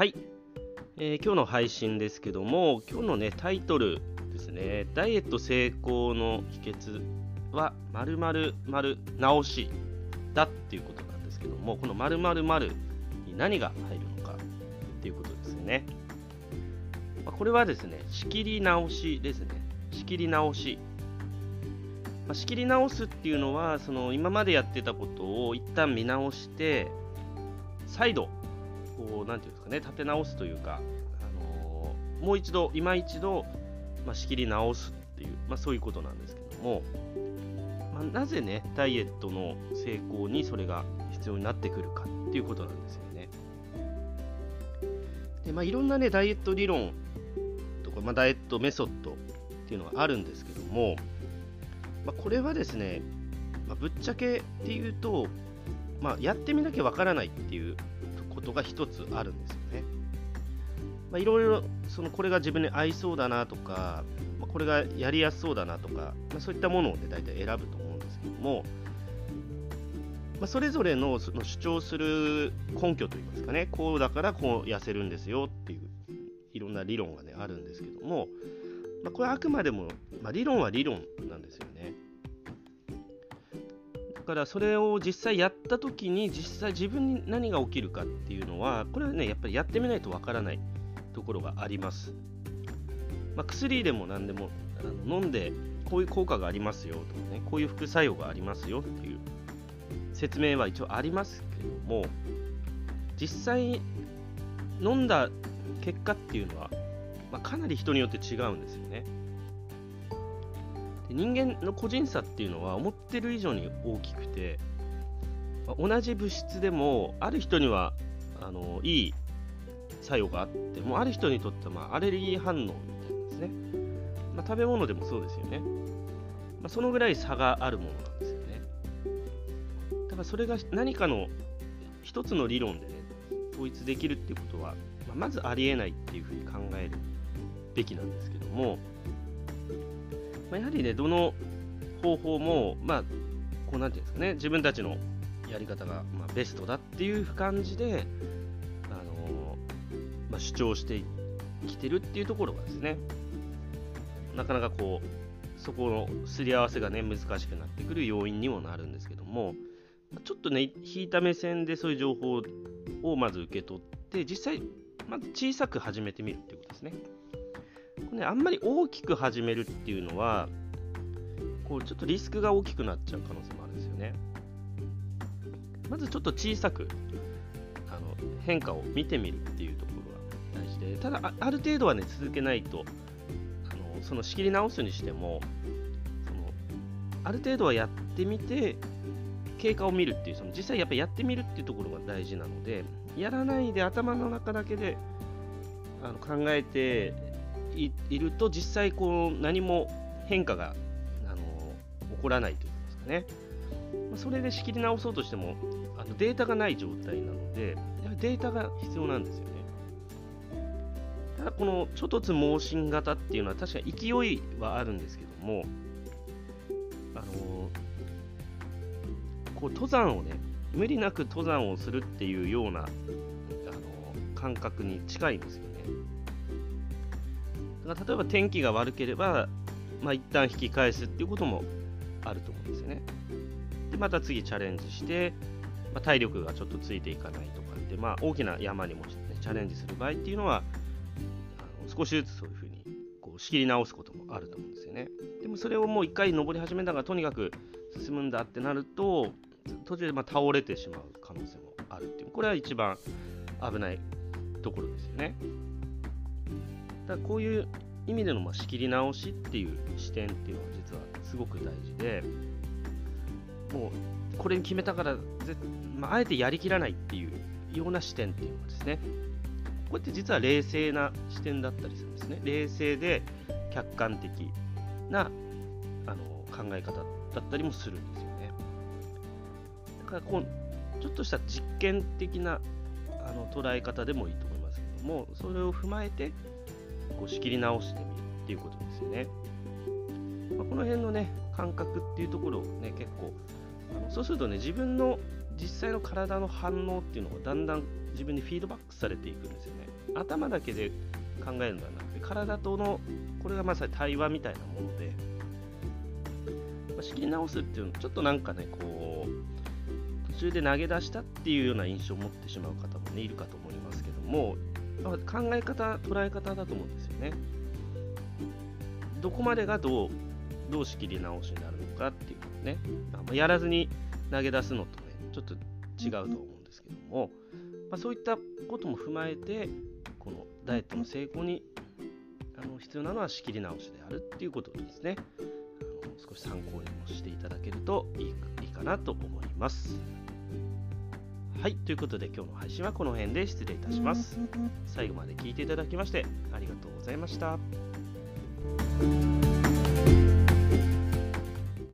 はい、えー、今日の配信ですけども、今日のね、タイトルですね、ダイエット成功の秘訣は、〇〇〇直しだっていうことなんですけども、この〇〇〇に何が入るのかっていうことですよね。まあ、これはですね、仕切り直しですね。仕切り直し。まあ、仕切り直すっていうのは、その今までやってたことを一旦見直して、再度こう、なんていうんですかね、立て直すというか、あのー、もう一度、今一度、まあ、仕切り直すっていう、まあ、そういうことなんですけども、まあ、なぜね、ダイエットの成功にそれが必要になってくるかっていうことなんですよね。で、まあ、いろんなね、ダイエット理論とか、まあ、ダイエットメソッドっていうのがあるんですけども、まあ、これはですね、まあ、ぶっちゃけっていうと、まあ、やってみなきゃわからないっていうことが一つあるんですよね。まあ、いろいろそのこれが自分に合いそうだなとか、まあ、これがやりやすそうだなとか、まあ、そういったものを、ね、大体選ぶと思うんですけども、まあ、それぞれのその主張する根拠といいますかねこうだからこう痩せるんですよっていういろんな理論がねあるんですけども、まあ、これはあくまでも、まあ、理論は理論なんですよね。からそれを実際やった時に実際自分に何が起きるかっていうのはこれはねやっぱりやってみないとわからないところがあります、まあ、薬でも何でもあの飲んでこういう効果がありますよとかねこういう副作用がありますよっていう説明は一応ありますけども実際飲んだ結果っていうのは、まあ、かなり人によって違うんですよね。人間の個人差っていうのは思ってる以上に大きくて、まあ、同じ物質でもある人にはあのいい作用があってもある人にとってはまあアレルギー反応みたいなんですね、まあ、食べ物でもそうですよね、まあ、そのぐらい差があるものなんですよね。だからそれが何かの一つの理論でね統一できるっていうことは、まあ、まずありえないっていうふうに考えるべきなんですけどもまあ、やはりね、どの方法も、まあ、こうなんていうんですかね、自分たちのやり方が、まあ、ベストだっていう感じで、あのまあ、主張してきてるっていうところがですね、なかなかこう、そこのすり合わせがね、難しくなってくる要因にもなるんですけども、ちょっとね、引いた目線でそういう情報をまず受け取って、実際、まず小さく始めてみるっていうことですね。ね、あんまり大きく始めるっていうのは、こうちょっとリスクが大きくなっちゃう可能性もあるんですよね。まずちょっと小さくあの変化を見てみるっていうところが大事で、ただあ、る程度はね、続けないと、あのその仕切り直すにしてもその、ある程度はやってみて、経過を見るっていう、その実際やっぱりやってみるっていうところが大事なので、やらないで頭の中だけであの考えていると実際こう何も変化があの起こらないといいますかね、まそれで仕切り直そうとしてもあのデータがない状態なのでやデータが必要なんですよね。ただこの諸突猛進型っていうのは確かに勢いはあるんですけどもあのこう登山をね無理なく登山をするっていうようなあの感覚に近いんですよだから例えば天気が悪ければ、まあ、一旦引き返すっていうこともあると思うんですよね。で、また次チャレンジして、まあ、体力がちょっとついていかないとかで、まあ、大きな山にも、ね、チャレンジする場合っていうのは、あの少しずつそういうふうにこう仕切り直すこともあると思うんですよね。でもそれをもう一回登り始めたがとにかく進むんだってなると、途中でま倒れてしまう可能性もあるっていう、これは一番危ないところですよね。だこういう意味でのま仕切り直しっていう視点っていうのは実はすごく大事でもうこれに決めたからぜ、まあ、あえてやりきらないっていうような視点っていうのはですねこうやって実は冷静な視点だったりするんですね。冷静で客観的なあの考え方だったりもするんですよね。だからこうちょっとした実験的なあの捉え方でもいいと思いますけどもそれを踏まえてこう仕切り直してみるっていうことですよね。まあ、この辺のね、感覚っていうところをね、結構、あのそうするとね、自分の実際の体の反応っていうのがだんだん自分にフィードバックされていくんですよね。頭だけで考えるのではなくて、体との、これがまさに対話みたいなもので、まあ、仕切り直すっていうの、ちょっとなんかね、こう、途中で投げ出したっていうような印象を持ってしまう方もね、いるかと思いますけども、考え方、捉え方だと思うんですよね。どこまでがどう、どう仕切り直しになるのかっていうのね、ま、やらずに投げ出すのとね、ちょっと違うと思うんですけども、まあ、そういったことも踏まえて、このダイエットの成功にあの必要なのは仕切り直しであるっていうことですね。あの少し参考にもしていただけるといいかなと思います。はい、ということで今日の配信はこの辺で失礼いたします。最後まで聞いていただきましてありがとうございました。